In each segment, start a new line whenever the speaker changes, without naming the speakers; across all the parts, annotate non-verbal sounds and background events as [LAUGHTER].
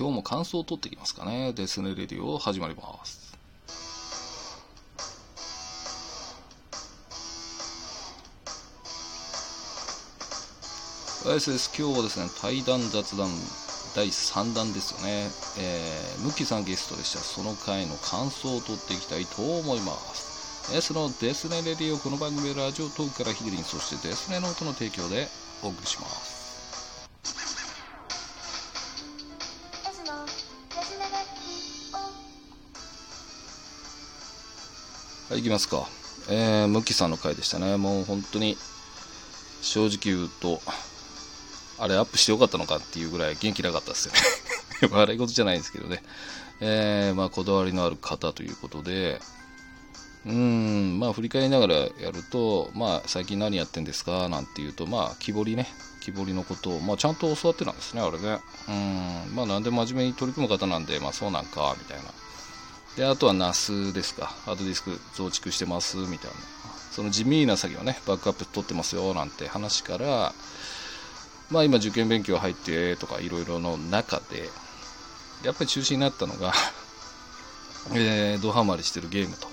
今日も感想を取っていきますかね。デスネレディオ始まります。はい、です。今日はですね、対談雑談第3弾ですよね。えー、ムッキーさんゲストでした。その回の感想を取っていきたいと思います。S のデスネ radio、この番組はラジオトークからヒデリン、そしてデスネノートの提供でお送りします。はい、いきますか。えー、ムキさんの回でしたね。もう本当に、正直言うと、あれアップしてよかったのかっていうぐらい元気なかったですよね [LAUGHS] 笑い事じゃないんですけどね。えー、まあ、こだわりのある方ということで、うん、まあ、振り返りながらやると、まあ、最近何やってんですか？なんていうと、まあ、木彫りね、木彫りのことを、まあ、ちゃんと教わってたんですね、あれね。うん、まあ、なんで真面目に取り組む方なんで、まあ、そうなんか、みたいな。で、あとは NAS ですか、ハードディスク増築してます、みたいな。その地味な作業ね、バックアップ取ってますよ、なんて話から、まあ今受験勉強入ってとかいろいろの中で、やっぱり中止になったのが [LAUGHS] えー、ドハマりしてるゲームと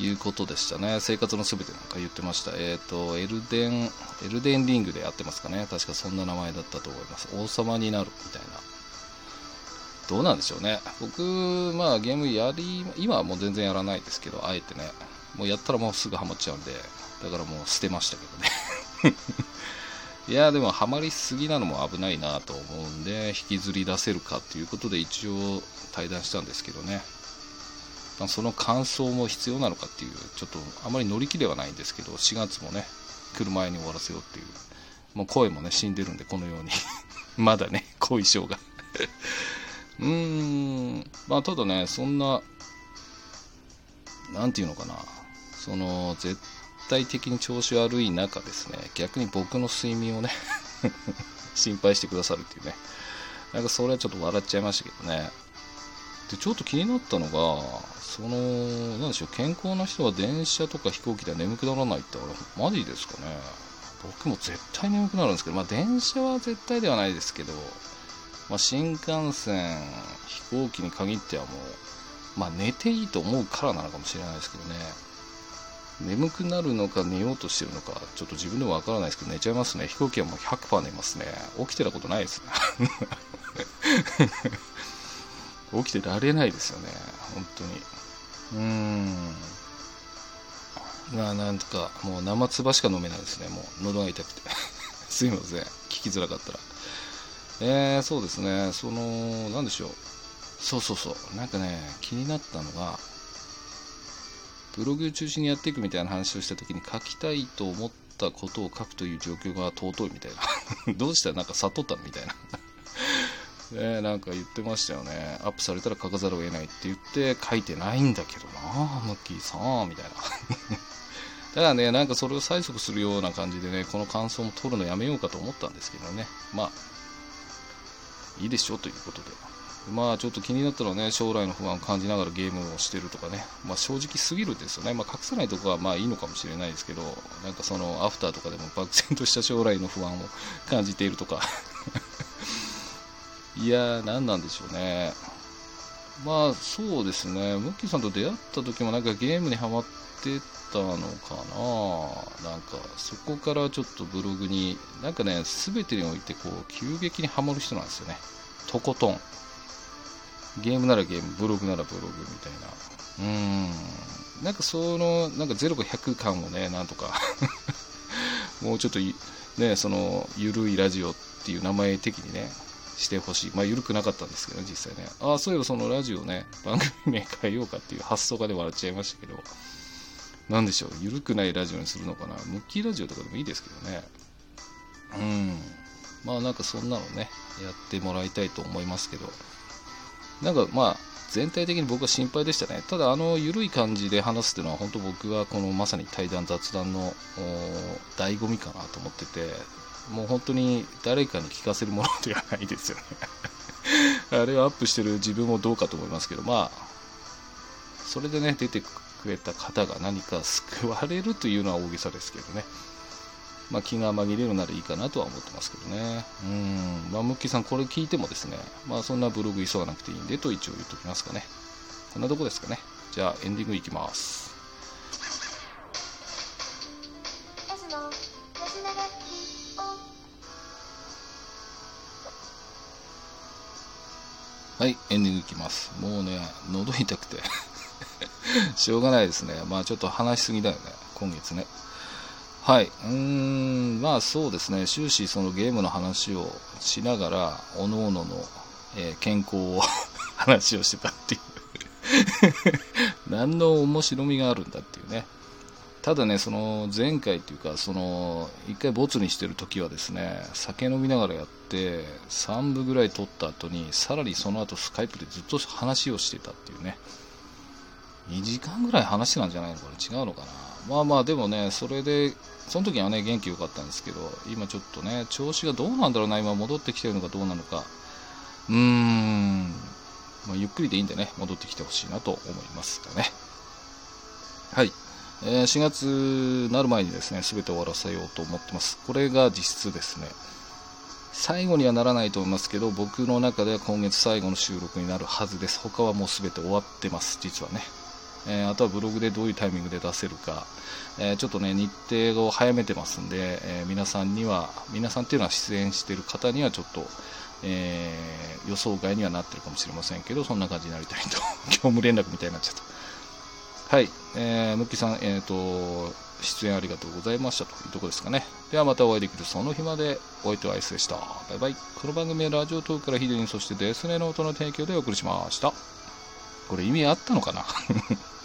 いうことでしたね。生活のすべてなんか言ってました。えっ、ー、と、エルデン、エルデンリングでやってますかね。確かそんな名前だったと思います。王様になるみたいな。どうなんでしょうね。僕、まあゲームやり、今はもう全然やらないですけど、あえてね。もうやったらもうすぐハマっちゃうんで、だからもう捨てましたけどね。[LAUGHS] いやでもハマりすぎなのも危ないなと思うんで引きずり出せるかということで一応対談したんですけどね、まあ、その感想も必要なのかっていうちょっとあまり乗り気ではないんですけど4月もね来る前に終わらせようっていうもう声もね死んでるんでこのように [LAUGHS] まだね後遺症がうーんまあただねそんな何て言うのかなその絶体的に調子悪い中ですね、逆に僕の睡眠をね [LAUGHS] 心配してくださるっていうね。なんかそれはちょっと笑っちゃいましたけどね。で、ちょっと気になったのが、その、なんでしょう、健康な人は電車とか飛行機では眠くならないってあれ、マジですかね。僕も絶対眠くなるんですけど、まあ電車は絶対ではないですけど、まあ、新幹線、飛行機に限ってはもう、まあ寝ていいと思うからなのかもしれないですけどね。眠くなるのか寝ようとしてるのかちょっと自分でもわからないですけど寝ちゃいますね。飛行機はもう100%寝ますね。起きてたことないです。ね [LAUGHS] 起きてられないですよね。本当に。うーん。まあなんとかもう生唾しか飲めないですね。もう喉が痛くて。[LAUGHS] すいません。聞きづらかったら。えー、そうですね。そのなんでしょう。そうそうそう。なんかね気になったのがブログを中心にやっていくみたいな話をした時に書きたいと思ったことを書くという状況が尊いみたいな。[LAUGHS] どうした？らなんか悟ったのみたいな。[LAUGHS] ねなんか言ってましたよね。アップされたら書かざるを得ないって言って書いてないんだけどなムッキーさんみたいな。[LAUGHS] ただねなんかそれを催促するような感じでねこの感想も取るのやめようかと思ったんですけどね。まあいいでしょということでまあちょっと気になったのはね、将来の不安を感じながらゲームをしてるとかね、まあ正直すぎるんですよね。まあ隠さないとこはまあいいのかもしれないですけど、なんかそのアフターとかでも漠然とした将来の不安を感じているとかいやー、何なんでしょうね。まあそうですね、ムッキーさんと出会った時もなんかゲームにハマってたのかななんかそこからちょっとブログに、なんかね、全てにおいてこう急激にはまる人なんですよね。とことん。ゲームならゲーム、ブログならブログみたいな。うん。なんかその、なんか0か100感をね、なんとか [LAUGHS] もうちょっと、ね、その、ゆるいラジオっていう名前的にね、してほしい。まあ、ゆるくなかったんですけど、実際ね。ああ、そういえばそのラジオね、番組名変えようかっていう発想がで笑っちゃいましたけど、なんでしょう、ゆるくないラジオにするのかな。ムッキーラジオとかでもいいですけどね。うん。まあなんかそんなのね、やってもらいたいと思いますけど、なんかまあ全体的に僕は心配でしたね。ただあの緩い感じで話すっていうのは本当僕はこのまさに対談雑談の醍醐味かなと思ってて、もう本当に誰かに聞かせるものではないですよね [LAUGHS] あれをアップしてる自分もどうかと思いますけど、まあ、それでね、出てくれた方が何か救われるというのは大げさですけどね。まあ、気が紛れるならいいかなとは思ってますけどね。うん。まあ、ムッキーさん、これ聞いてもですね、まあ、そんなブログ急がなくていいんでと一応言っときますかね。こんなとこですかね。じゃあ、エンディングいきます。はい、エンディングいきます。もうね、喉痛くて [LAUGHS] しょうがないですね。まあちょっと話しすぎだよね、今月ね。はい、うーん、まあそうですね、終始そのゲームの話をしながら、おのおのの、えー、健康を [LAUGHS] 話をしてたっていう [LAUGHS] 何の面白みがあるんだっていうね。ただね、その前回というか、その1回ボツにしてる時はですね、酒飲みながらやって、3部ぐらい撮った後に、さらにその後スカイプでずっと話をしてたっていうね、2時間ぐらい話してたんじゃないのかな、違うのかな？まあまあ、でもね、それで、その時はね、元気良かったんですけど、今ちょっとね、調子がどうなんだろうな、今戻ってきてるのかどうなのか、うーん、まあ、ゆっくりでいいんでね、戻ってきてほしいなと思いますかね。はい。え、4月になる前にですね、全て終わらせようと思ってます。これが実質ですね、最後にはならないと思いますけど、僕の中では今月最後の収録になるはずです。他はもう全て終わってます、実はね。えー、あとはブログでどういうタイミングで出せるか、えー、ちょっとね、日程を早めてますんで、え皆さんには、皆さんっていうのは出演している方にはちょっと、え予想外にはなってるかもしれませんけど、そんな感じになりたいと、[LAUGHS] 業務連絡みたいになっちゃった。はい、えー、ムッキーさん、えーと、出演ありがとうございましたというところですかね。ではまたお会いできるその日まで、お相手はアイスでした。バイバイ。この番組はラジオトークからヒデリン、そしてデスネの音の提供でお送りしました。これ意味あったのかな？[LAUGHS]